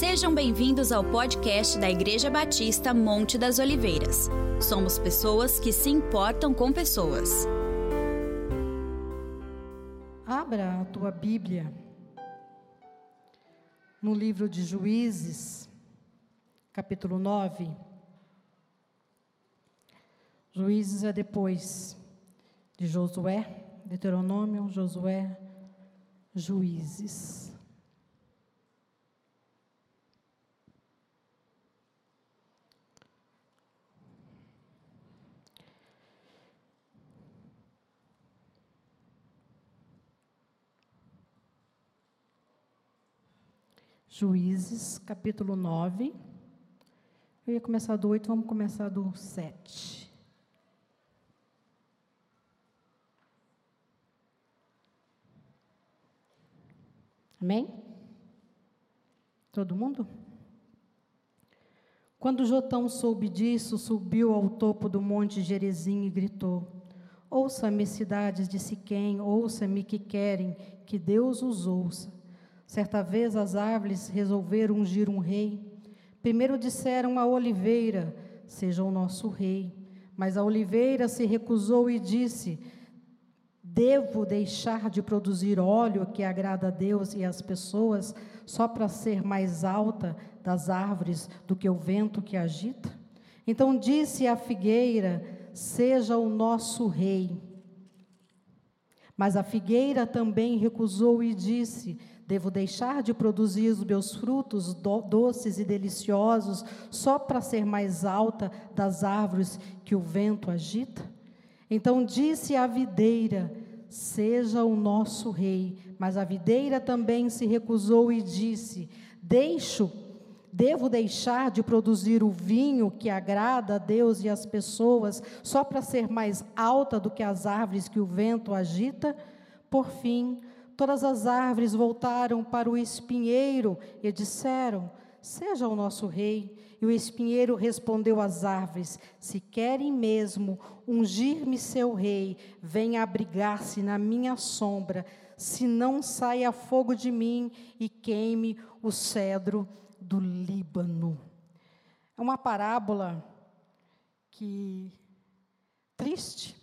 Sejam bem-vindos ao podcast da Igreja Batista Monte das Oliveiras. Somos pessoas que se importam com pessoas. Abra a tua Bíblia no livro de Juízes, capítulo 9. Juízes é depois de Josué, Deuteronômio, Josué, Juízes. Juízes, capítulo 9. Eu ia começar do 8, vamos começar do 7. Amém? Todo mundo? Quando Jotão soube disso, subiu ao topo do monte Gerezim e gritou: Ouça-me, cidades de Siquém, ouça-me que querem, que Deus os ouça. Certa vez as árvores resolveram ungir um rei. Primeiro disseram à oliveira: Seja o nosso rei. Mas a oliveira se recusou e disse: Devo deixar de produzir óleo que agrada a Deus e às pessoas só para ser mais alta das árvores do que o vento que agita? Então disse a figueira: Seja o nosso rei. Mas a figueira também recusou e disse: Devo deixar de produzir os meus frutos do, doces e deliciosos só para ser mais alta das árvores que o vento agita? Então disse a videira: Seja o nosso rei. Mas a videira também se recusou e disse: Deixo, devo deixar de produzir o vinho que agrada a Deus e às pessoas só para ser mais alta do que as árvores que o vento agita? Por fim, Todas as árvores voltaram para o espinheiro e disseram: Seja o nosso rei. E o espinheiro respondeu às árvores: Se querem mesmo ungir-me seu rei, venha abrigar-se na minha sombra, se não saia fogo de mim e queime o cedro do Líbano. É uma parábola que triste,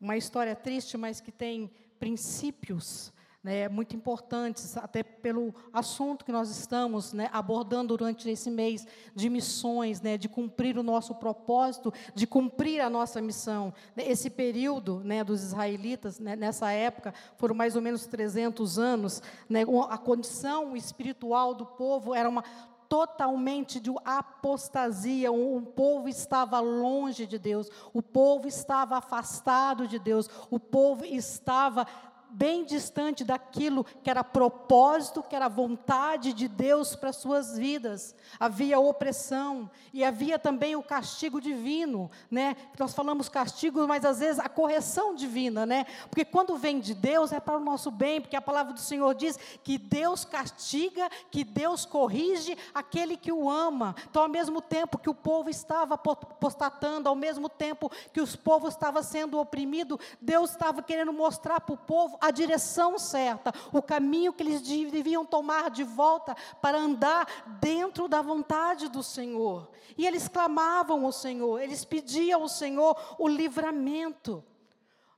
uma história triste, mas que tem princípios né, muito importantes, até pelo assunto que nós estamos né, abordando durante esse mês de missões, né, de cumprir o nosso propósito, de cumprir a nossa missão. Esse período né, dos israelitas, né, nessa época, foram mais ou menos 300 anos, né, a condição espiritual do povo era uma totalmente de apostasia, o povo estava longe de Deus, o povo estava afastado de Deus, o povo estava bem distante daquilo que era propósito, que era vontade de Deus para suas vidas. Havia opressão e havia também o castigo divino, né? Nós falamos castigo, mas às vezes a correção divina, né? Porque quando vem de Deus é para o nosso bem, porque a palavra do Senhor diz que Deus castiga, que Deus corrige aquele que o ama. Então, ao mesmo tempo que o povo estava apostatando, ao mesmo tempo que os povos estavam sendo oprimidos, Deus estava querendo mostrar para o povo a direção certa, o caminho que eles deviam tomar de volta para andar dentro da vontade do Senhor. E eles clamavam ao Senhor, eles pediam ao Senhor o livramento.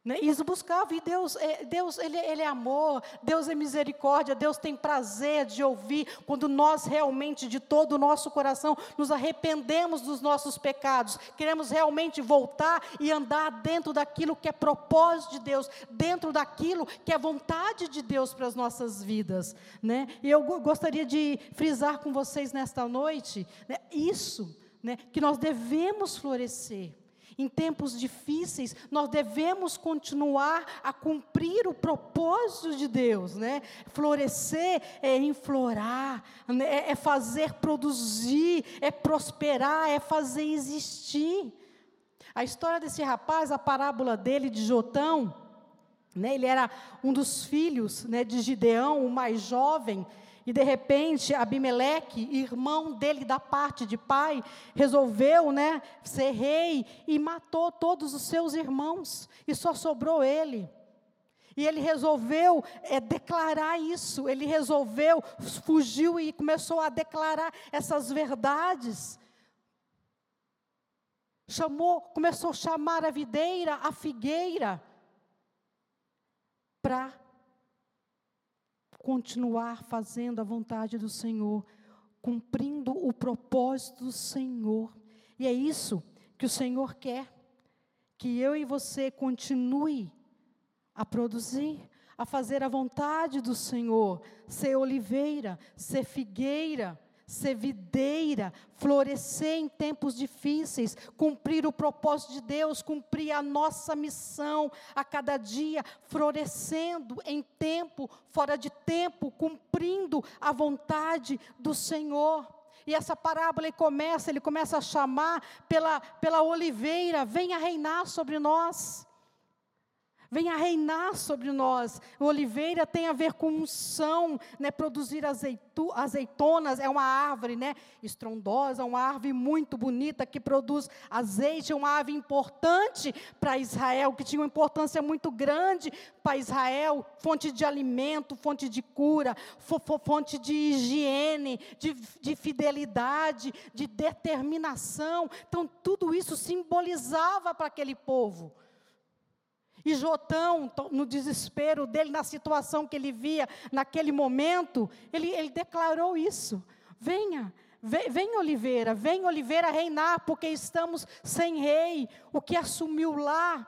Né? Isso buscava, e Deus, é, Deus ele, ele, é amor, Deus é misericórdia, Deus tem prazer de ouvir quando nós realmente, de todo o nosso coração, nos arrependemos dos nossos pecados, queremos realmente voltar e andar dentro daquilo que é propósito de Deus, dentro daquilo que é vontade de Deus para as nossas vidas. Né? E eu gostaria de frisar com vocês nesta noite né, isso, né, que nós devemos florescer. Em tempos difíceis, nós devemos continuar a cumprir o propósito de Deus, né? Florescer é inflorar, né? É, é fazer produzir, é prosperar, é fazer existir. A história desse rapaz, a parábola dele de Jotão, né? Ele era um dos filhos, né, de Gideão, o mais jovem, e de repente, Abimeleque, irmão dele da parte de pai, resolveu, né, ser rei e matou todos os seus irmãos, e só sobrou ele. E ele resolveu é, declarar isso, ele resolveu, fugiu e começou a declarar essas verdades. Chamou, começou a chamar a videira, a figueira, para continuar fazendo a vontade do Senhor, cumprindo o propósito do Senhor. E é isso que o Senhor quer, que eu e você continue a produzir, a fazer a vontade do Senhor, ser oliveira, ser figueira, ser videira, florescer em tempos difíceis, cumprir o propósito de Deus, cumprir a nossa missão a cada dia, florescendo em tempo, fora de tempo, cumprindo a vontade do Senhor. E essa parábola ele começa, ele começa a chamar pela, pela oliveira, venha reinar sobre nós venha reinar sobre nós. O oliveira tem a ver com unção, né? Produzir azeitonas é uma árvore, né? Estrondosa, uma árvore muito bonita que produz azeite, uma árvore importante para Israel, que tinha uma importância muito grande para Israel, fonte de alimento, fonte de cura, fonte de higiene, de, de fidelidade, de determinação. Então, tudo isso simbolizava para aquele povo. E Jotão, no desespero dele, na situação que ele via naquele momento, ele, ele declarou isso: venha, vem, vem Oliveira, vem Oliveira reinar, porque estamos sem rei. O que assumiu lá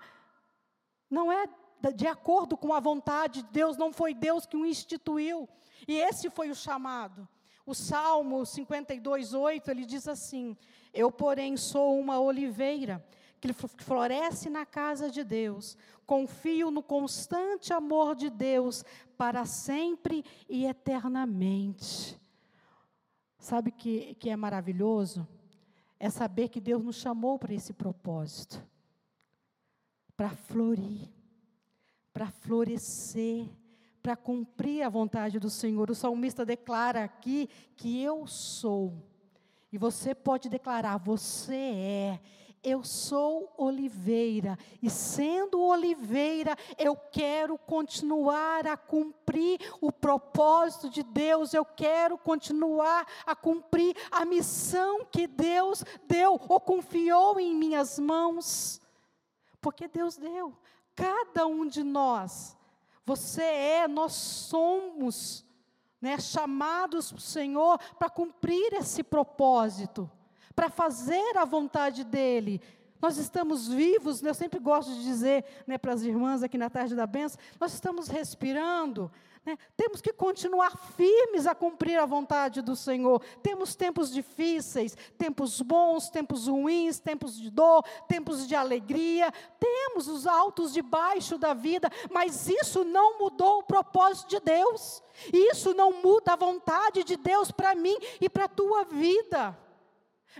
não é de acordo com a vontade de Deus, não foi Deus que o instituiu. E esse foi o chamado. O Salmo 52, 8, ele diz assim: Eu, porém, sou uma oliveira que floresce na casa de Deus. Confio no constante amor de Deus para sempre e eternamente. Sabe o que, que é maravilhoso? É saber que Deus nos chamou para esse propósito para florir, para florescer, para cumprir a vontade do Senhor. O salmista declara aqui que eu sou. E você pode declarar: você é. Eu sou oliveira, e sendo oliveira, eu quero continuar a cumprir o propósito de Deus, eu quero continuar a cumprir a missão que Deus deu ou confiou em minhas mãos. Porque Deus deu, cada um de nós, você é, nós somos, né, chamados para o Senhor para cumprir esse propósito para fazer a vontade dEle. Nós estamos vivos, né? eu sempre gosto de dizer né, para as irmãs aqui na tarde da benção, nós estamos respirando, né? temos que continuar firmes a cumprir a vontade do Senhor. Temos tempos difíceis, tempos bons, tempos ruins, tempos de dor, tempos de alegria, temos os altos e baixos da vida, mas isso não mudou o propósito de Deus, isso não muda a vontade de Deus para mim e para a tua vida.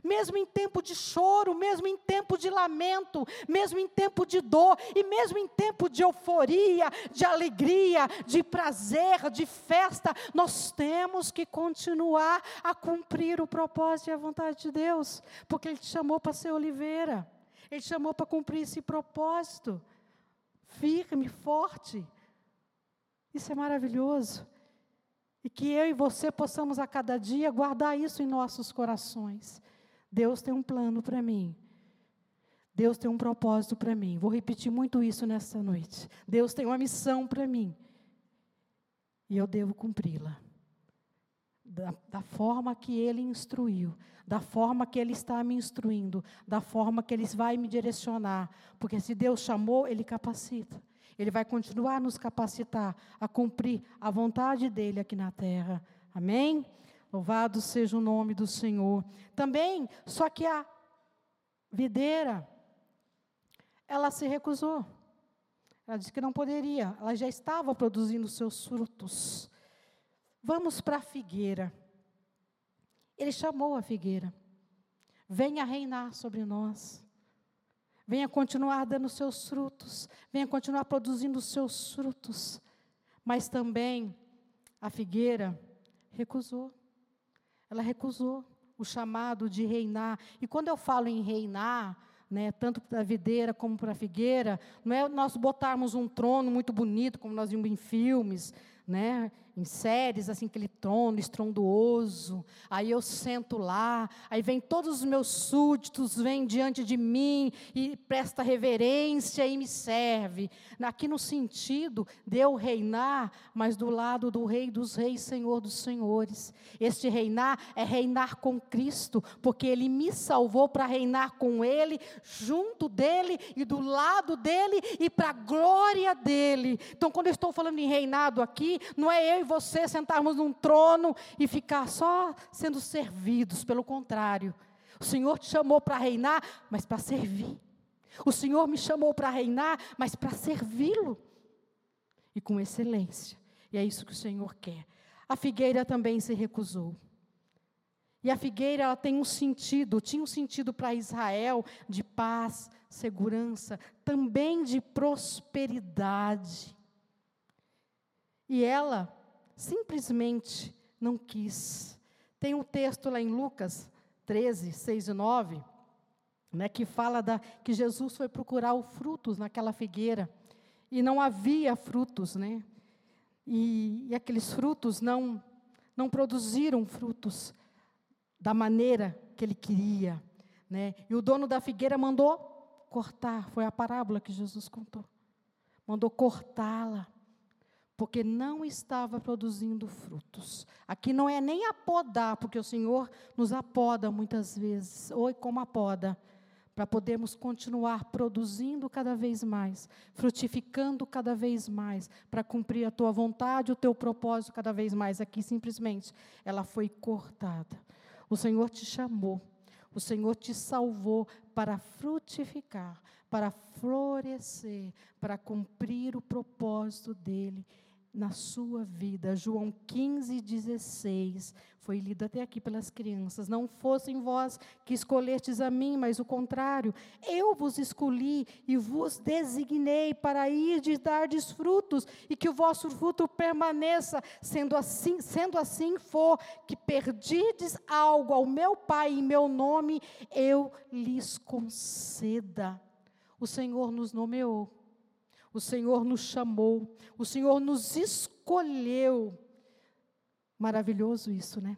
Mesmo em tempo de choro, mesmo em tempo de lamento, mesmo em tempo de dor, e mesmo em tempo de euforia, de alegria, de prazer, de festa, nós temos que continuar a cumprir o propósito e a vontade de Deus, porque Ele te chamou para ser oliveira, Ele te chamou para cumprir esse propósito, firme, forte. Isso é maravilhoso. E que eu e você possamos a cada dia guardar isso em nossos corações. Deus tem um plano para mim. Deus tem um propósito para mim. Vou repetir muito isso nessa noite. Deus tem uma missão para mim. E eu devo cumpri-la. Da, da, forma que Ele instruiu, da forma que Ele está me instruindo, da forma que Ele vai me direcionar. Porque se Deus chamou, Ele capacita. Ele vai continuar a nos capacitar a cumprir a vontade dEle aqui na terra. Amém? Louvado seja o nome do Senhor. Também, só que a videira, ela se recusou. Ela disse que não poderia, ela já estava produzindo seus frutos. Vamos para a figueira. Ele chamou a figueira. Venha reinar sobre nós. Venha continuar dando seus frutos. Venha continuar produzindo seus frutos. Mas também a figueira recusou. Ela recusou o chamado de reinar. E quando eu falo em reinar, né, tanto para a videira como para a figueira, não é nós botarmos um trono muito bonito, como nós vimos em filmes, né? Em séries, assim, aquele trono estrondoso. Aí eu sento lá, aí vem todos os meus súditos, vêm diante de mim e presta reverência e me serve. Aqui no sentido de eu reinar, mas do lado do Rei dos Reis, Senhor dos Senhores. Este reinar é reinar com Cristo, porque Ele me salvou para reinar com Ele, junto dEle e do lado dEle e para a glória dEle. Então, quando eu estou falando em reinado aqui, não é eu e você sentarmos num trono e ficar só sendo servidos, pelo contrário. O Senhor te chamou para reinar, mas para servir. O Senhor me chamou para reinar, mas para servi-lo. E com excelência. E é isso que o Senhor quer. A figueira também se recusou. E a figueira ela tem um sentido, tinha um sentido para Israel de paz, segurança, também de prosperidade. E ela simplesmente não quis. Tem um texto lá em Lucas 13, 6 e 9, né, que fala da, que Jesus foi procurar os frutos naquela figueira e não havia frutos, né? E, e aqueles frutos não não produziram frutos da maneira que ele queria, né? E o dono da figueira mandou cortar, foi a parábola que Jesus contou. Mandou cortá-la porque não estava produzindo frutos. Aqui não é nem apodar, porque o Senhor nos apoda muitas vezes, ou como apoda, para podermos continuar produzindo cada vez mais, frutificando cada vez mais, para cumprir a tua vontade, o teu propósito cada vez mais. Aqui simplesmente ela foi cortada. O Senhor te chamou, o Senhor te salvou para frutificar, para florescer, para cumprir o propósito dele na sua vida. João 15, 16, foi lido até aqui pelas crianças. Não fossem vós que escolhestes a mim, mas o contrário. Eu vos escolhi e vos designei para ir de dardes frutos e que o vosso fruto permaneça. Sendo assim, sendo assim for que perdides algo ao meu Pai em meu nome, eu lhes conceda. O Senhor nos nomeou o Senhor nos chamou, o Senhor nos escolheu. Maravilhoso isso, né?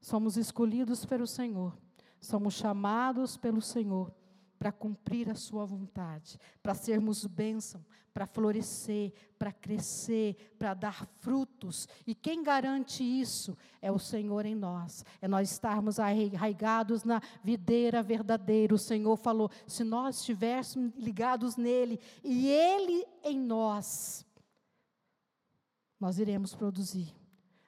Somos escolhidos pelo Senhor, somos chamados pelo Senhor para cumprir a Sua vontade, para sermos bênção, para florescer, para crescer, para dar frutos. E quem garante isso é o Senhor em nós, é nós estarmos arraigados na videira verdadeira. O Senhor falou: se nós estivéssemos ligados nele e Ele em nós, nós iremos produzir,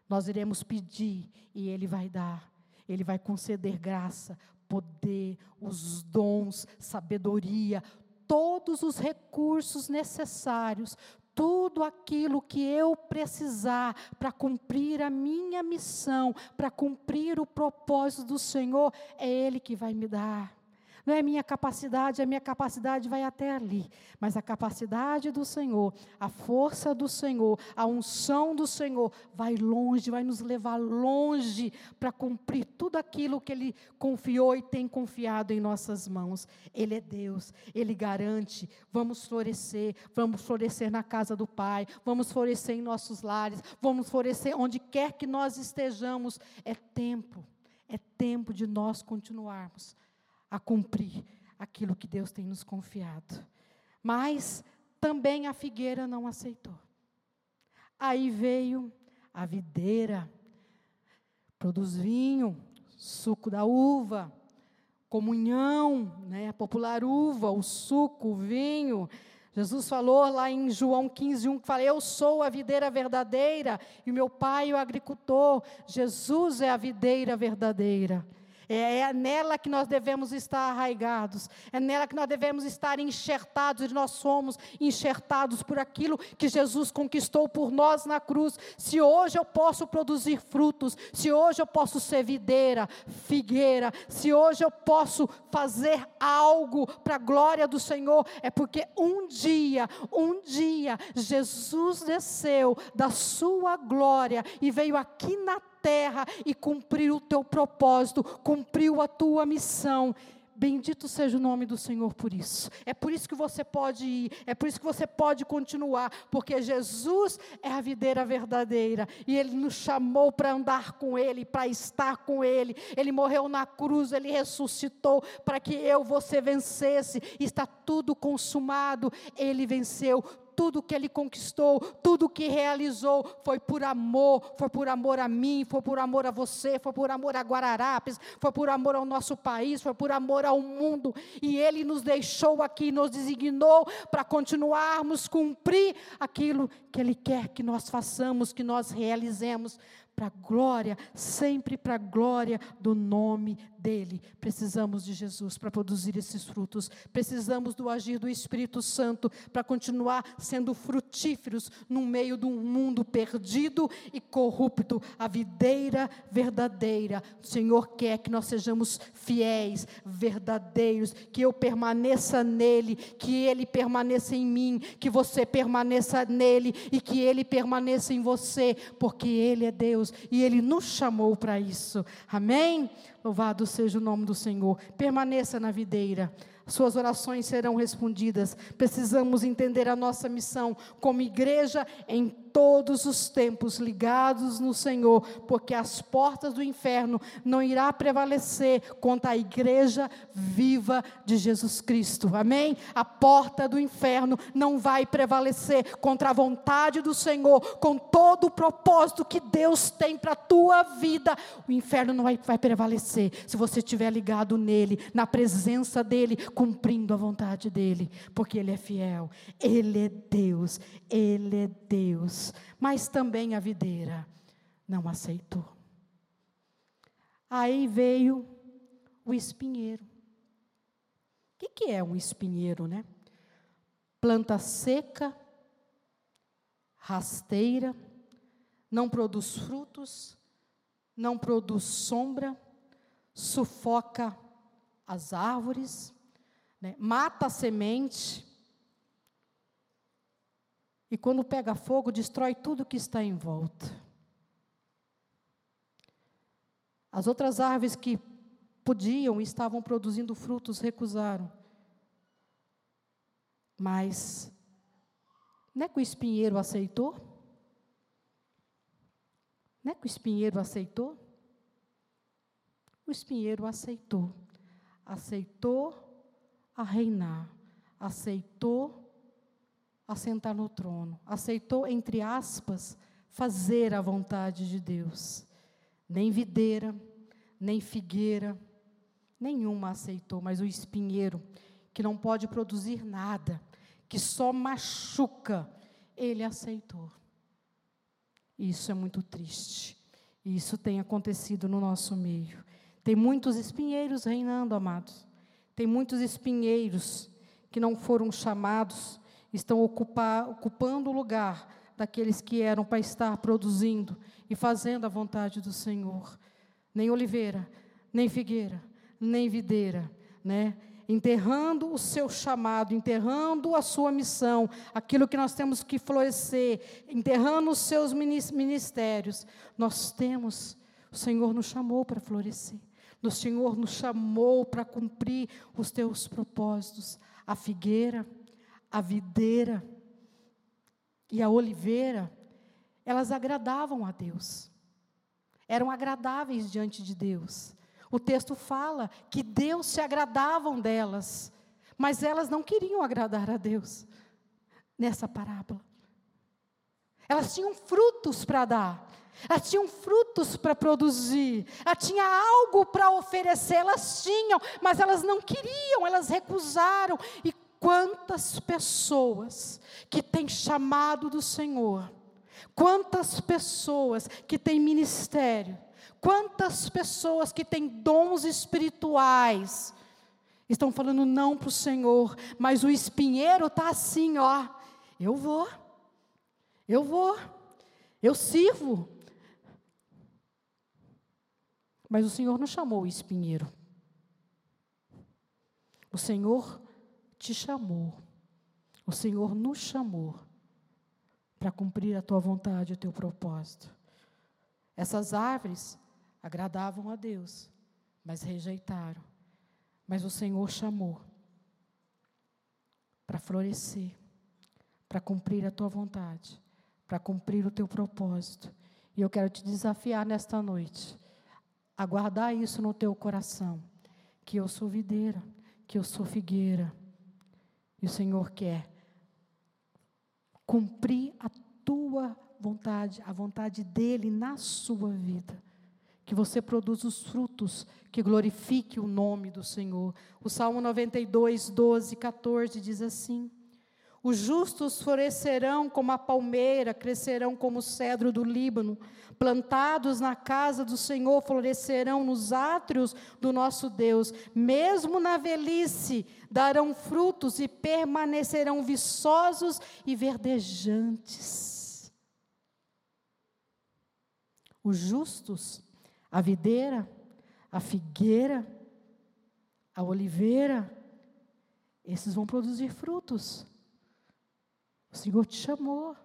nós iremos pedir e Ele vai dar. Ele vai conceder graça, poder, os dons, sabedoria, todos os recursos necessários, tudo aquilo que eu precisar para cumprir a minha missão, para cumprir o propósito do Senhor, é Ele que vai me dar. Não é minha capacidade, a minha capacidade vai até ali, mas a capacidade do Senhor, a força do Senhor, a unção do Senhor vai longe, vai nos levar longe para cumprir tudo aquilo que Ele confiou e tem confiado em nossas mãos. Ele é Deus, Ele garante. Vamos florescer, vamos florescer na casa do Pai, vamos florescer em nossos lares, vamos florescer onde quer que nós estejamos. É tempo, é tempo de nós continuarmos a cumprir aquilo que Deus tem nos confiado. Mas também a figueira não aceitou. Aí veio a videira, produz vinho, suco da uva, comunhão, né, a popular uva, o suco, o vinho. Jesus falou lá em João 15, 1, que fala, eu sou a videira verdadeira e meu pai o agricultor. Jesus é a videira verdadeira. É, é nela que nós devemos estar arraigados, é nela que nós devemos estar enxertados, e nós somos enxertados por aquilo que Jesus conquistou por nós na cruz. Se hoje eu posso produzir frutos, se hoje eu posso ser videira, figueira, se hoje eu posso fazer algo para a glória do Senhor, é porque um dia, um dia, Jesus desceu da sua glória e veio aqui na terra e cumpriu o teu propósito, cumpriu a tua missão Bendito seja o nome do Senhor por isso. É por isso que você pode ir, é por isso que você pode continuar, porque Jesus é a videira verdadeira e Ele nos chamou para andar com Ele, para estar com Ele. Ele morreu na cruz, Ele ressuscitou para que eu, você vencesse. Está tudo consumado. Ele venceu tudo que ele conquistou, tudo que realizou, foi por amor, foi por amor a mim, foi por amor a você, foi por amor a Guararapes, foi por amor ao nosso país, foi por amor ao mundo. E ele nos deixou aqui, nos designou para continuarmos cumprir aquilo que ele quer que nós façamos, que nós realizemos para a glória, sempre para a glória do nome dele. Precisamos de Jesus para produzir esses frutos. Precisamos do agir do Espírito Santo para continuar sendo frutíferos no meio de um mundo perdido e corrupto. A videira verdadeira. O Senhor quer que nós sejamos fiéis, verdadeiros, que eu permaneça nele, que ele permaneça em mim, que você permaneça nele e que ele permaneça em você, porque ele é Deus e ele nos chamou para isso. Amém? Louvado seja o nome do Senhor. Permaneça na videira. Suas orações serão respondidas. Precisamos entender a nossa missão como igreja em todos os tempos ligados no Senhor, porque as portas do inferno não irá prevalecer contra a igreja viva de Jesus Cristo. Amém? A porta do inferno não vai prevalecer contra a vontade do Senhor, com todo o propósito que Deus tem para a tua vida. O inferno não vai, vai prevalecer se você estiver ligado nele, na presença dele, cumprindo a vontade dele, porque ele é fiel, ele é Deus, ele é Deus mas também a videira não aceitou. Aí veio o espinheiro. O que, que é um espinheiro, né? Planta seca, rasteira, não produz frutos, não produz sombra, sufoca as árvores, né? mata a semente, e quando pega fogo, destrói tudo que está em volta. As outras árvores que podiam e estavam produzindo frutos recusaram. Mas, não é que o espinheiro aceitou? Não é que o espinheiro aceitou? O espinheiro aceitou. Aceitou a reinar. Aceitou assentar no trono. Aceitou, entre aspas, fazer a vontade de Deus. Nem videira, nem figueira, nenhuma aceitou, mas o espinheiro, que não pode produzir nada, que só machuca, ele aceitou. Isso é muito triste. Isso tem acontecido no nosso meio. Tem muitos espinheiros reinando, amados. Tem muitos espinheiros que não foram chamados estão ocupar, ocupando o lugar daqueles que eram para estar produzindo e fazendo a vontade do Senhor. Nem oliveira, nem figueira, nem videira, né? enterrando o seu chamado, enterrando a sua missão, aquilo que nós temos que florescer, enterrando os seus ministérios. Nós temos, o Senhor nos chamou para florescer. O Senhor nos chamou para cumprir os teus propósitos. A figueira, a videira e a oliveira, elas agradavam a Deus. Eram agradáveis diante de Deus. O texto fala que Deus se agradavam delas, mas elas não queriam agradar a Deus nessa parábola. Elas tinham frutos para dar, elas tinham frutos para produzir, ela tinha algo para oferecer, elas tinham, mas elas não queriam, elas recusaram. E Quantas pessoas que têm chamado do Senhor, quantas pessoas que têm ministério, quantas pessoas que têm dons espirituais, estão falando não para o Senhor, mas o espinheiro está assim, ó, eu vou, eu vou, eu sirvo. Mas o Senhor não chamou o espinheiro. O Senhor te chamou, o Senhor nos chamou para cumprir a tua vontade, o teu propósito. Essas árvores agradavam a Deus, mas rejeitaram. Mas o Senhor chamou para florescer, para cumprir a tua vontade, para cumprir o teu propósito. E eu quero te desafiar nesta noite a guardar isso no teu coração, que eu sou videira, que eu sou figueira. E o Senhor quer cumprir a tua vontade, a vontade dele na sua vida. Que você produza os frutos que glorifique o nome do Senhor. O Salmo 92, 12, 14 diz assim: Os justos florescerão como a palmeira, crescerão como o cedro do Líbano, plantados na casa do Senhor, florescerão nos átrios do nosso Deus, mesmo na velhice darão frutos e permanecerão viçosos e verdejantes. Os justos, a videira, a figueira, a oliveira, esses vão produzir frutos. O Senhor te chamou.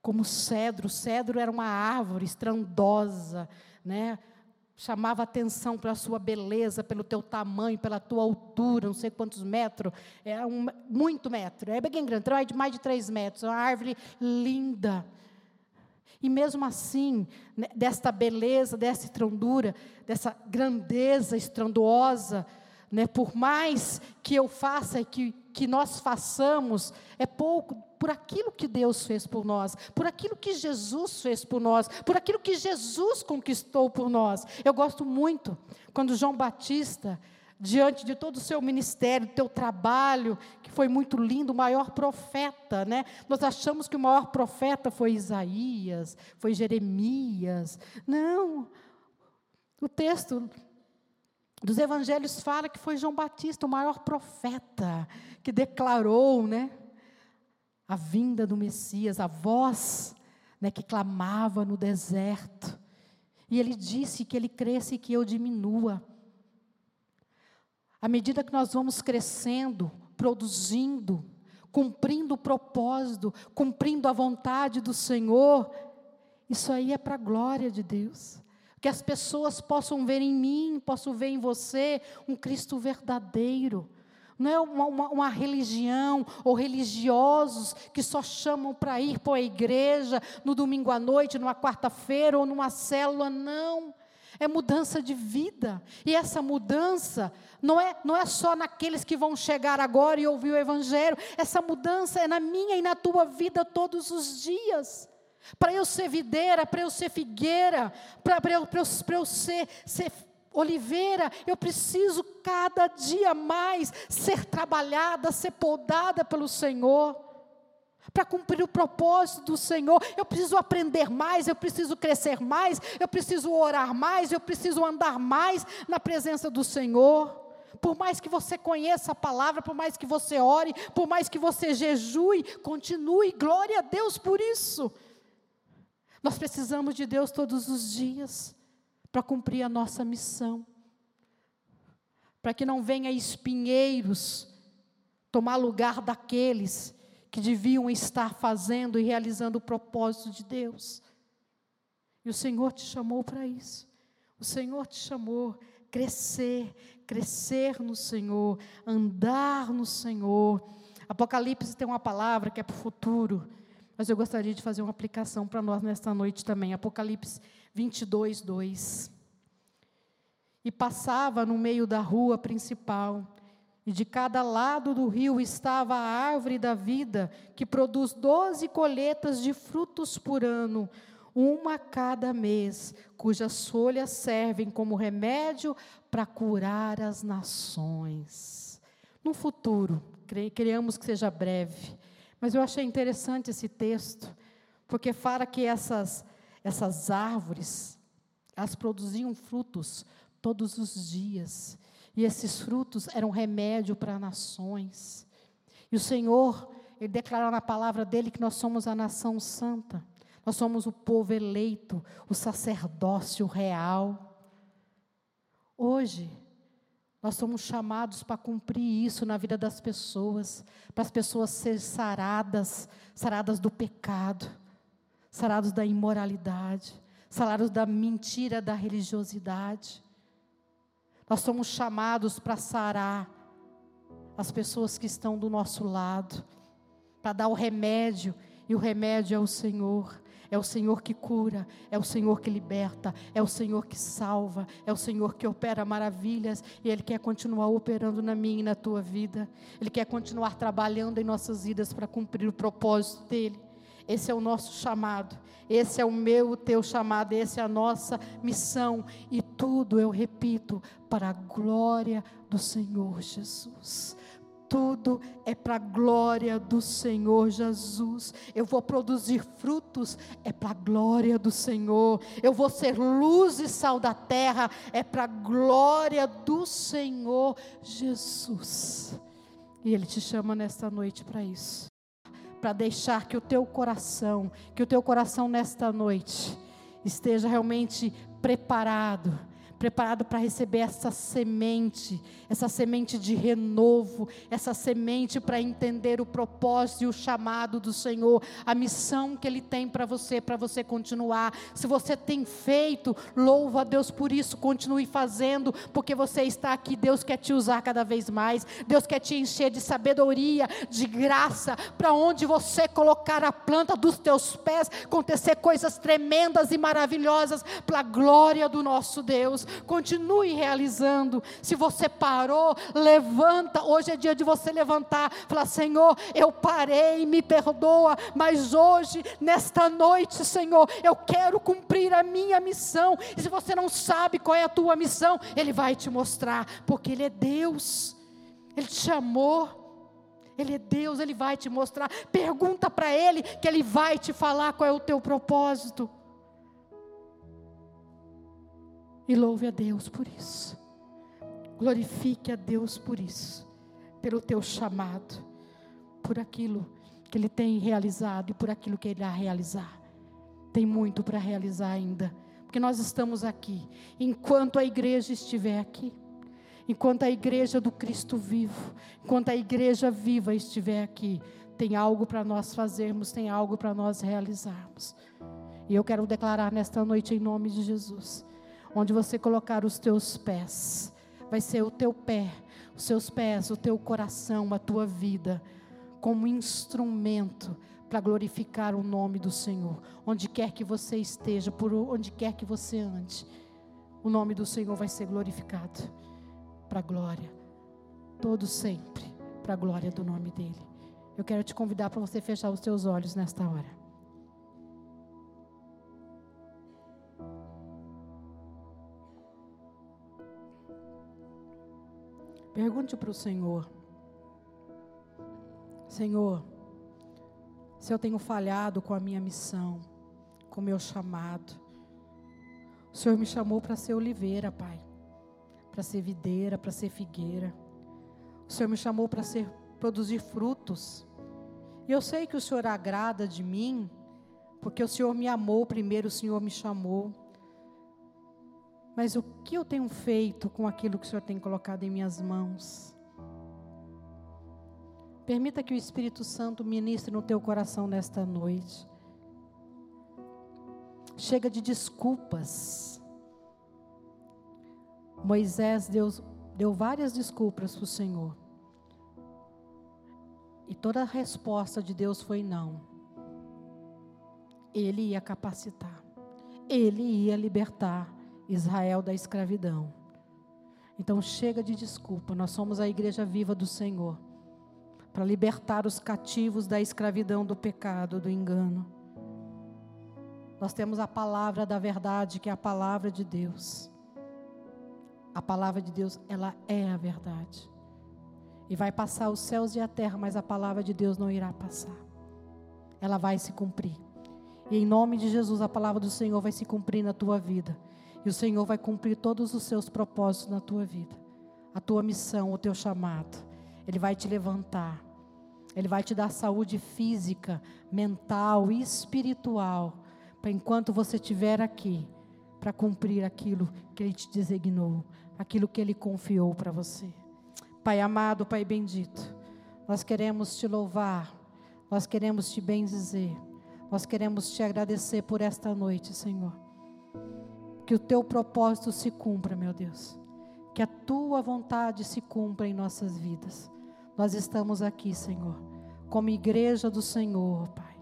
Como cedro, o cedro era uma árvore estrondosa, né? chamava atenção pela sua beleza, pelo teu tamanho, pela tua altura, não sei quantos metros, é um, muito metro, é bem grande, é de mais de três metros, é uma árvore linda. E mesmo assim, né, desta beleza, dessa estrondura, dessa grandeza estrondosa, né, por mais que eu faça que, que nós façamos, é pouco por aquilo que Deus fez por nós, por aquilo que Jesus fez por nós, por aquilo que Jesus conquistou por nós. Eu gosto muito quando João Batista, diante de todo o seu ministério, teu trabalho, que foi muito lindo, o maior profeta, né? Nós achamos que o maior profeta foi Isaías, foi Jeremias. Não. O texto dos evangelhos fala que foi João Batista, o maior profeta, que declarou, né? A vinda do Messias, a voz, né, que clamava no deserto. E ele disse que ele cresce e que eu diminua. À medida que nós vamos crescendo, produzindo, cumprindo o propósito, cumprindo a vontade do Senhor, isso aí é para a glória de Deus. Que as pessoas possam ver em mim, possam ver em você um Cristo verdadeiro. Não é uma, uma, uma religião ou religiosos que só chamam para ir para a igreja no domingo à noite, numa quarta-feira ou numa célula, não. É mudança de vida. E essa mudança não é, não é só naqueles que vão chegar agora e ouvir o Evangelho. Essa mudança é na minha e na tua vida todos os dias. Para eu ser videira, para eu ser figueira, para eu, eu, eu ser, ser oliveira, eu preciso cada dia mais ser trabalhada, ser podada pelo Senhor para cumprir o propósito do Senhor. Eu preciso aprender mais, eu preciso crescer mais, eu preciso orar mais, eu preciso andar mais na presença do Senhor. Por mais que você conheça a palavra, por mais que você ore, por mais que você jejue, continue, glória a Deus por isso. Nós precisamos de Deus todos os dias para cumprir a nossa missão. Para que não venha espinheiros tomar lugar daqueles que deviam estar fazendo e realizando o propósito de Deus. E o Senhor te chamou para isso. O Senhor te chamou crescer, crescer no Senhor, andar no Senhor. Apocalipse tem uma palavra que é para o futuro, mas eu gostaria de fazer uma aplicação para nós nesta noite também. Apocalipse 22, 2. E passava no meio da rua principal, e de cada lado do rio estava a árvore da vida, que produz doze colheitas de frutos por ano, uma cada mês, cujas folhas servem como remédio para curar as nações. No futuro, queremos que seja breve, mas eu achei interessante esse texto, porque fala que essas, essas árvores, elas produziam frutos todos os dias. E esses frutos eram remédio para nações. E o Senhor, Ele declarou na palavra dele que nós somos a nação santa. Nós somos o povo eleito, o sacerdócio real. Hoje, nós somos chamados para cumprir isso na vida das pessoas, para as pessoas serem saradas, saradas do pecado, saradas da imoralidade, saradas da mentira, da religiosidade. Nós somos chamados para sarar as pessoas que estão do nosso lado, para dar o remédio, e o remédio é o Senhor. É o Senhor que cura, é o Senhor que liberta, é o Senhor que salva, é o Senhor que opera maravilhas e Ele quer continuar operando na minha e na tua vida. Ele quer continuar trabalhando em nossas vidas para cumprir o propósito dEle. Esse é o nosso chamado, esse é o meu, o teu chamado, essa é a nossa missão. E tudo, eu repito, para a glória do Senhor Jesus tudo é para a glória do Senhor Jesus. Eu vou produzir frutos, é para a glória do Senhor. Eu vou ser luz e sal da terra, é para a glória do Senhor Jesus. E Ele te chama nesta noite para isso para deixar que o teu coração, que o teu coração nesta noite esteja realmente preparado preparado para receber essa semente, essa semente de renovo, essa semente para entender o propósito e o chamado do Senhor, a missão que Ele tem para você, para você continuar. Se você tem feito, louva a Deus por isso, continue fazendo, porque você está aqui, Deus quer te usar cada vez mais, Deus quer te encher de sabedoria, de graça, para onde você colocar a planta dos teus pés, acontecer coisas tremendas e maravilhosas, para a glória do nosso Deus continue realizando. Se você parou, levanta. Hoje é dia de você levantar, falar: Senhor, eu parei, me perdoa, mas hoje, nesta noite, Senhor, eu quero cumprir a minha missão. E se você não sabe qual é a tua missão, Ele vai te mostrar, porque Ele é Deus, Ele te chamou. Ele é Deus, Ele vai te mostrar. Pergunta para Ele, que Ele vai te falar qual é o teu propósito. E louve a Deus por isso. Glorifique a Deus por isso, pelo teu chamado, por aquilo que Ele tem realizado e por aquilo que Ele irá realizar. Tem muito para realizar ainda, porque nós estamos aqui. Enquanto a igreja estiver aqui, enquanto a igreja do Cristo vivo, enquanto a igreja viva estiver aqui, tem algo para nós fazermos, tem algo para nós realizarmos. E eu quero declarar nesta noite, em nome de Jesus, onde você colocar os teus pés, vai ser o teu pé, os seus pés, o teu coração, a tua vida, como instrumento para glorificar o nome do Senhor. Onde quer que você esteja, por onde quer que você ande, o nome do Senhor vai ser glorificado para a glória, todo sempre, para a glória do nome dEle. Eu quero te convidar para você fechar os teus olhos nesta hora. Pergunte para o Senhor: Senhor, se eu tenho falhado com a minha missão, com o meu chamado, o Senhor me chamou para ser oliveira, Pai, para ser videira, para ser figueira. O Senhor me chamou para ser produzir frutos. E eu sei que o Senhor agrada de mim, porque o Senhor me amou primeiro, o Senhor me chamou. Mas o que eu tenho feito com aquilo que o Senhor tem colocado em minhas mãos? Permita que o Espírito Santo ministre no teu coração nesta noite. Chega de desculpas. Moisés deu, deu várias desculpas para o Senhor. E toda a resposta de Deus foi não. Ele ia capacitar. Ele ia libertar. Israel da escravidão. Então chega de desculpa, nós somos a igreja viva do Senhor para libertar os cativos da escravidão do pecado, do engano. Nós temos a palavra da verdade, que é a palavra de Deus. A palavra de Deus, ela é a verdade. E vai passar os céus e a terra, mas a palavra de Deus não irá passar. Ela vai se cumprir. E em nome de Jesus, a palavra do Senhor vai se cumprir na tua vida. E o Senhor vai cumprir todos os seus propósitos na tua vida, a tua missão, o teu chamado. Ele vai te levantar. Ele vai te dar saúde física, mental e espiritual, para enquanto você estiver aqui, para cumprir aquilo que Ele te designou, aquilo que Ele confiou para você. Pai amado, Pai bendito, nós queremos te louvar, nós queremos te bendizer, nós queremos te agradecer por esta noite, Senhor. Que o teu propósito se cumpra, meu Deus. que a tua vontade se cumpra em nossas vidas. Nós estamos aqui, Senhor, como igreja do Senhor, Pai,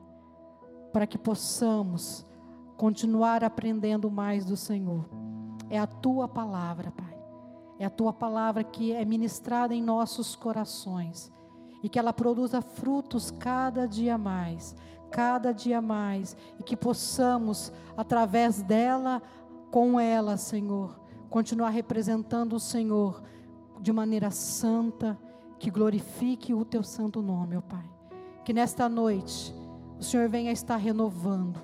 para que possamos continuar aprendendo mais do Senhor. É a tua palavra, Pai. É a tua palavra que é ministrada em nossos corações e que ela produza frutos cada dia mais, cada dia mais, e que possamos, através dela, com ela, Senhor, continuar representando o Senhor de maneira santa, que glorifique o teu santo nome, ó Pai. Que nesta noite o Senhor venha estar renovando,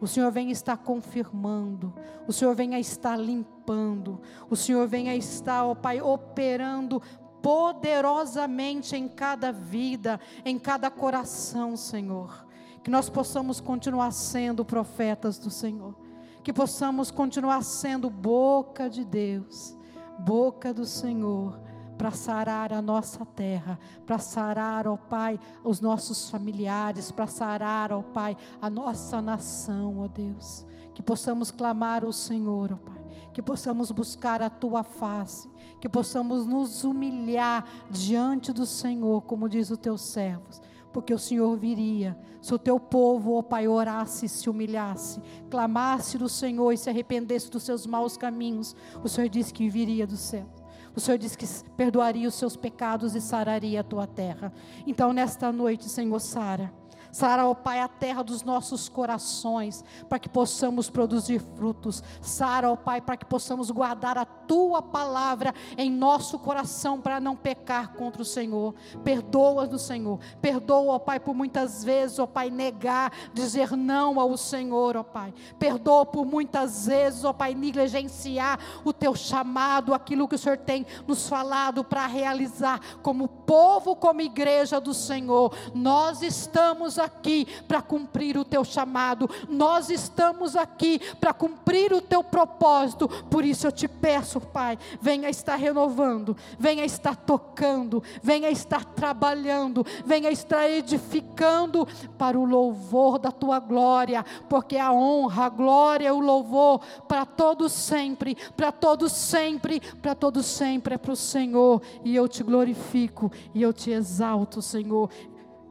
o Senhor venha estar confirmando, o Senhor venha estar limpando, o Senhor venha estar, ó Pai, operando poderosamente em cada vida, em cada coração, Senhor. Que nós possamos continuar sendo profetas do Senhor que possamos continuar sendo boca de Deus, boca do Senhor, para sarar a nossa terra, para sarar, ó Pai, os nossos familiares, para sarar, ó Pai, a nossa nação, ó Deus. Que possamos clamar ao Senhor, ó Pai, que possamos buscar a tua face, que possamos nos humilhar diante do Senhor, como diz o teu servos porque o Senhor viria. Se o teu povo, ó Pai, orasse, se humilhasse, clamasse do Senhor e se arrependesse dos seus maus caminhos, o Senhor disse que viria do céu. O Senhor disse que perdoaria os seus pecados e sararia a tua terra. Então, nesta noite, Senhor, sara Sara, ó Pai, a terra dos nossos corações, para que possamos produzir frutos. Sara, ó Pai, para que possamos guardar a tua palavra em nosso coração para não pecar contra o Senhor. Perdoa-nos, Senhor. Perdoa, ó Pai, por muitas vezes, ó Pai, negar, dizer não ao Senhor, ó Pai. Perdoa por muitas vezes, ó Pai, negligenciar o teu chamado, aquilo que o Senhor tem nos falado para realizar como povo, como igreja do Senhor. Nós estamos aqui para cumprir o teu chamado, nós estamos aqui para cumprir o teu propósito. Por isso eu te peço, Pai, venha estar renovando, venha estar tocando, venha estar trabalhando, venha estar edificando para o louvor da tua glória, porque a honra, a glória, o louvor para todos sempre, para todos sempre, para todos sempre é para o Senhor, e eu te glorifico e eu te exalto, Senhor.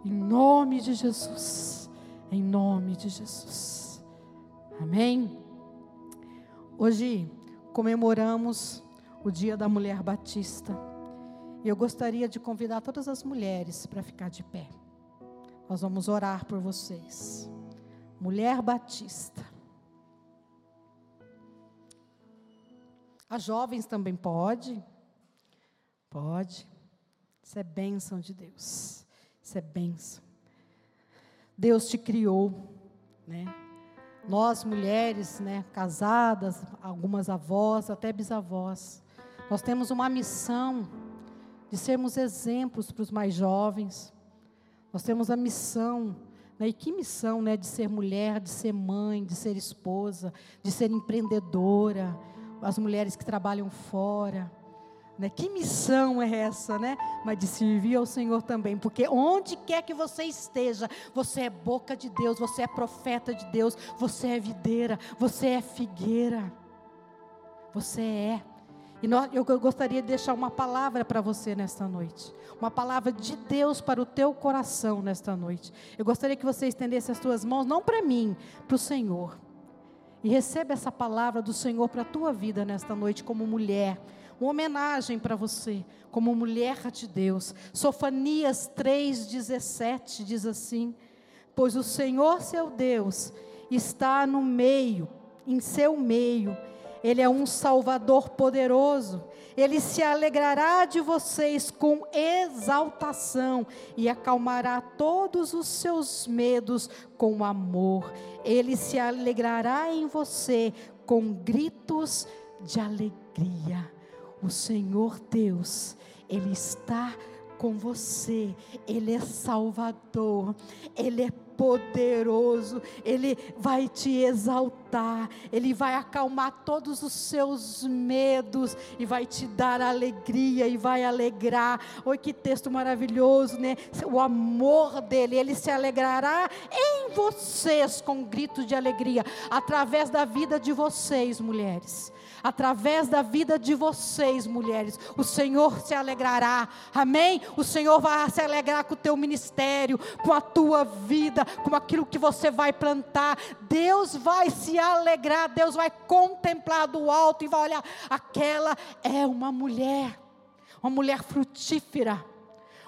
Em nome de Jesus. Em nome de Jesus. Amém. Hoje comemoramos o Dia da Mulher Batista. E eu gostaria de convidar todas as mulheres para ficar de pé. Nós vamos orar por vocês. Mulher Batista. As jovens também pode? Pode. Isso é bênção de Deus. Isso é benção. Deus te criou, né? Nós mulheres, né, casadas, algumas avós, até bisavós, nós temos uma missão de sermos exemplos para os mais jovens. Nós temos a missão, né, e que missão, né, de ser mulher, de ser mãe, de ser esposa, de ser empreendedora, as mulheres que trabalham fora. Né? Que missão é essa, né? Mas de servir ao Senhor também, porque onde quer que você esteja, você é boca de Deus, você é profeta de Deus, você é videira, você é figueira. Você é. E nós, eu gostaria de deixar uma palavra para você nesta noite. Uma palavra de Deus para o teu coração nesta noite. Eu gostaria que você estendesse as suas mãos, não para mim, para o Senhor. E receba essa palavra do Senhor para a tua vida nesta noite, como mulher uma homenagem para você, como mulher de Deus. Sofanias 3,17 diz assim: Pois o Senhor seu Deus está no meio, em seu meio, Ele é um Salvador poderoso, Ele se alegrará de vocês com exaltação e acalmará todos os seus medos com amor, Ele se alegrará em você com gritos de alegria o Senhor Deus, Ele está com você, Ele é Salvador, Ele é poderoso, Ele vai te exaltar, Ele vai acalmar todos os seus medos e vai te dar alegria e vai alegrar. Oi, que texto maravilhoso, né? O amor dele, Ele se alegrará em vocês com gritos de alegria, através da vida de vocês, mulheres através da vida de vocês, mulheres, o Senhor se alegrará. Amém? O Senhor vai se alegrar com o teu ministério, com a tua vida, com aquilo que você vai plantar. Deus vai se alegrar, Deus vai contemplar do alto e vai olhar, aquela é uma mulher, uma mulher frutífera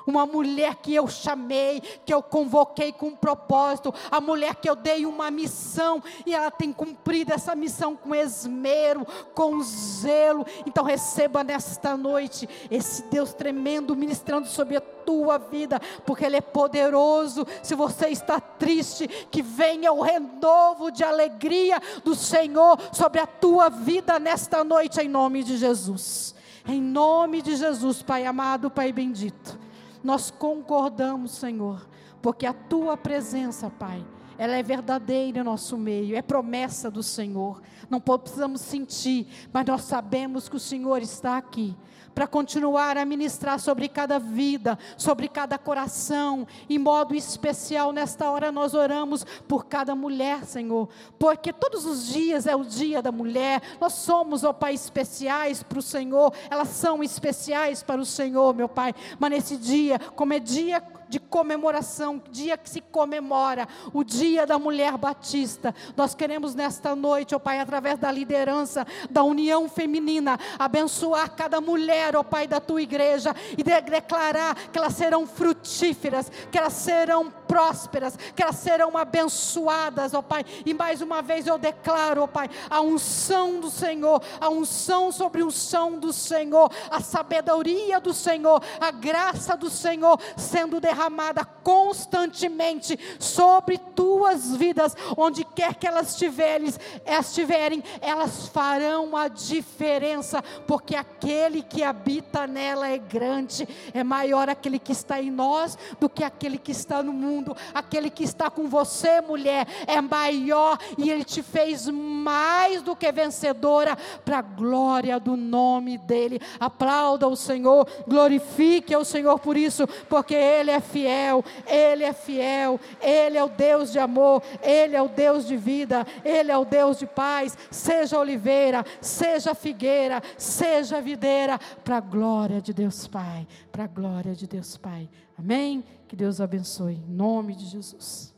uma mulher que eu chamei, que eu convoquei com um propósito, a mulher que eu dei uma missão e ela tem cumprido essa missão com esmero, com zelo. Então receba nesta noite esse Deus tremendo ministrando sobre a tua vida, porque Ele é poderoso. Se você está triste, que venha o renovo de alegria do Senhor sobre a tua vida nesta noite, em nome de Jesus. Em nome de Jesus, Pai amado, Pai bendito. Nós concordamos, Senhor, porque a tua presença, Pai, ela é verdadeira em nosso meio, é promessa do Senhor. Não precisamos sentir, mas nós sabemos que o Senhor está aqui para continuar a ministrar sobre cada vida, sobre cada coração, em modo especial nesta hora nós oramos por cada mulher, Senhor, porque todos os dias é o dia da mulher, nós somos, ó Pai, especiais para o Senhor, elas são especiais para o Senhor, meu Pai, mas nesse dia, como é dia de comemoração, dia que se comemora o Dia da Mulher Batista. Nós queremos nesta noite, ó Pai, através da liderança da união feminina, abençoar cada mulher, ó Pai, da tua igreja e declarar que elas serão frutíferas, que elas serão prósperas, que elas serão abençoadas, ó Pai. E mais uma vez eu declaro, ó Pai, a unção do Senhor, a unção sobre unção do Senhor, a sabedoria do Senhor, a graça do Senhor sendo derramada constantemente sobre tuas vidas, onde quer que elas estiverem, estiverem, elas farão a diferença, porque aquele que habita nela é grande, é maior aquele que está em nós do que aquele que está no mundo, aquele que está com você, mulher, é maior e ele te fez mais do que vencedora para a glória do nome dele. Aplauda o Senhor, glorifique o Senhor por isso, porque ele é fiel, Ele é fiel, Ele é o Deus de amor, Ele é o Deus de vida, Ele é o Deus de paz. Seja oliveira, seja figueira, seja videira, para a glória de Deus Pai, para a glória de Deus Pai. Amém? Que Deus abençoe, em nome de Jesus.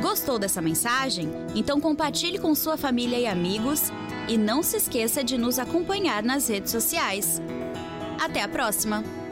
Gostou dessa mensagem? Então compartilhe com sua família e amigos e não se esqueça de nos acompanhar nas redes sociais. Até a próxima!